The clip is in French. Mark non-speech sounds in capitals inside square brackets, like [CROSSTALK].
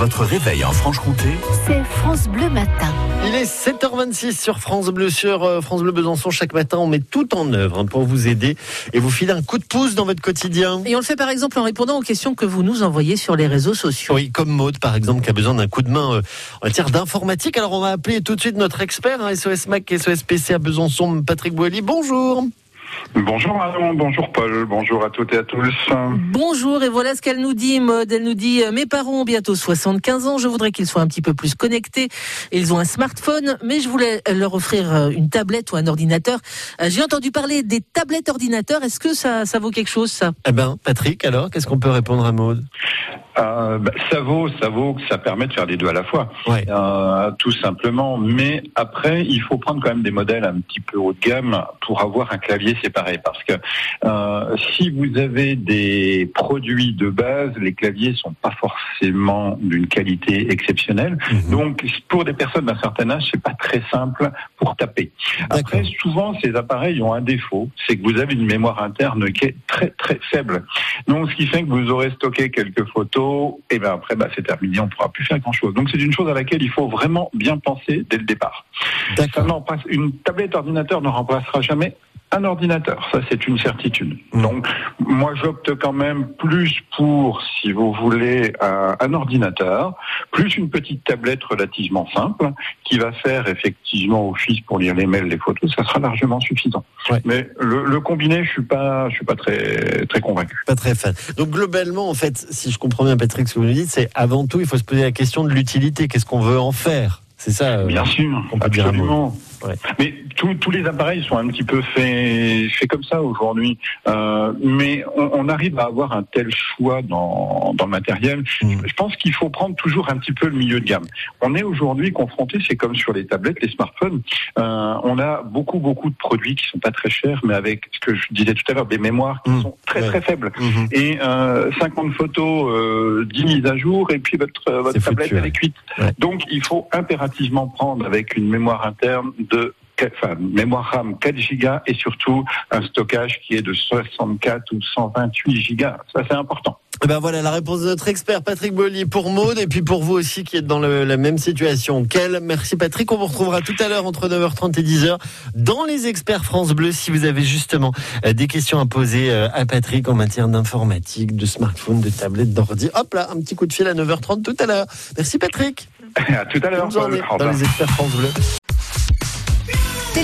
Votre réveil en Franche-Comté, c'est France Bleu Matin. Il est 7h26 sur France Bleu, sur euh, France Bleu Besançon. Chaque matin, on met tout en œuvre hein, pour vous aider et vous filer un coup de pouce dans votre quotidien. Et on le fait par exemple en répondant aux questions que vous nous envoyez sur les réseaux sociaux. Oui, comme Maude par exemple, qui a besoin d'un coup de main euh, en matière d'informatique. Alors on va appeler tout de suite notre expert, hein, SOS Mac, SOS PC à Besançon, Patrick Boily. Bonjour. Bonjour Manon, bonjour Paul, bonjour à toutes et à tous. Bonjour, et voilà ce qu'elle nous dit, Maude. Elle nous dit euh, Mes parents ont bientôt 75 ans, je voudrais qu'ils soient un petit peu plus connectés. Ils ont un smartphone, mais je voulais leur offrir euh, une tablette ou un ordinateur. Euh, J'ai entendu parler des tablettes ordinateurs. Est-ce que ça, ça vaut quelque chose, ça? Eh ben, Patrick, alors, qu'est-ce qu'on peut répondre à Maude euh, bah, ça vaut, ça vaut que ça permet de faire les deux à la fois, Ouais. euh, tout simplement. Mais après, il faut prendre quand même des modèles un petit peu haut de gamme pour avoir un clavier séparé, parce que euh, si vous avez des produits de base, les claviers sont pas forcément d'une qualité exceptionnelle. Mhm. Donc, pour des personnes d'un certain âge, c'est pas très simple pour taper. Après, souvent, ces appareils ont un défaut, c'est que vous avez une mémoire interne qui est très très faible. Donc, ce qui fait que vous aurez stocké quelques photos, et ben après, bah, c'est terminé, on ne pourra plus faire grand chose. Donc, c'est une chose à laquelle il faut vraiment bien penser dès le départ. Ça D'accord. n'en passe- une tablette ordinateur ne remplacera jamais un ordinateur, ça c'est une certitude. Donc moi j'opte quand même plus pour, si vous voulez, un, un ordinateur, plus une petite tablette relativement simple qui va faire effectivement office pour lire les mails, les photos, ça sera largement suffisant. Ouais. Mais le, le combiné, je suis pas, je suis pas très très convaincu. Pas très fan. Donc globalement, en fait, si je comprends bien Patrick, ce que vous nous dites, c'est avant tout, il faut se poser la question de l'utilité. Qu'est-ce qu'on veut en faire? C'est ça euh, Bien sûr, on peut dire un mot. Ouais. Mais tous- tous les appareils sont un petit peu faits fait comme ça aujourd'hui. Euh, mais on, on arrive à avoir un tel choix dans, dans le matériel. Mm. Je pense qu'il faut prendre toujours un petit peu le milieu de gamme. On est aujourd'hui confronté, c'est comme sur les tablettes, les smartphones. Euh, on a beaucoup beaucoup de produits qui sont pas très chers, mais avec ce que je disais tout à l'heure, des mémoires qui Mm. sont très Ouais. très faibles. Mhm. Et euh, 50 photos, euh, 10 mises à jour, et puis votre, votre tablette foutu, elle est cuite. Ouais. Donc il faut impérativement prendre avec une mémoire interne de enfin, mémoire RAM 4 Go et surtout un stockage qui est de 64 ou 128 Go. Ça c'est important. Eh Ben voilà la réponse de notre expert Patrick Bolly pour Maude et puis pour vous aussi qui êtes dans le- la même situation qu'elle. Merci Patrick. On vous retrouvera tout à l'heure entre 9h30 et 10h dans les experts France Bleu si vous avez justement euh, des questions à poser euh, à Patrick en matière d'informatique, de smartphone, de tablette, d'ordi. Hop là, un petit coup de fil à 9h30 tout à l'heure. Merci Patrick. [LAUGHS] à tout à l'heure. Dans les experts France Bleu.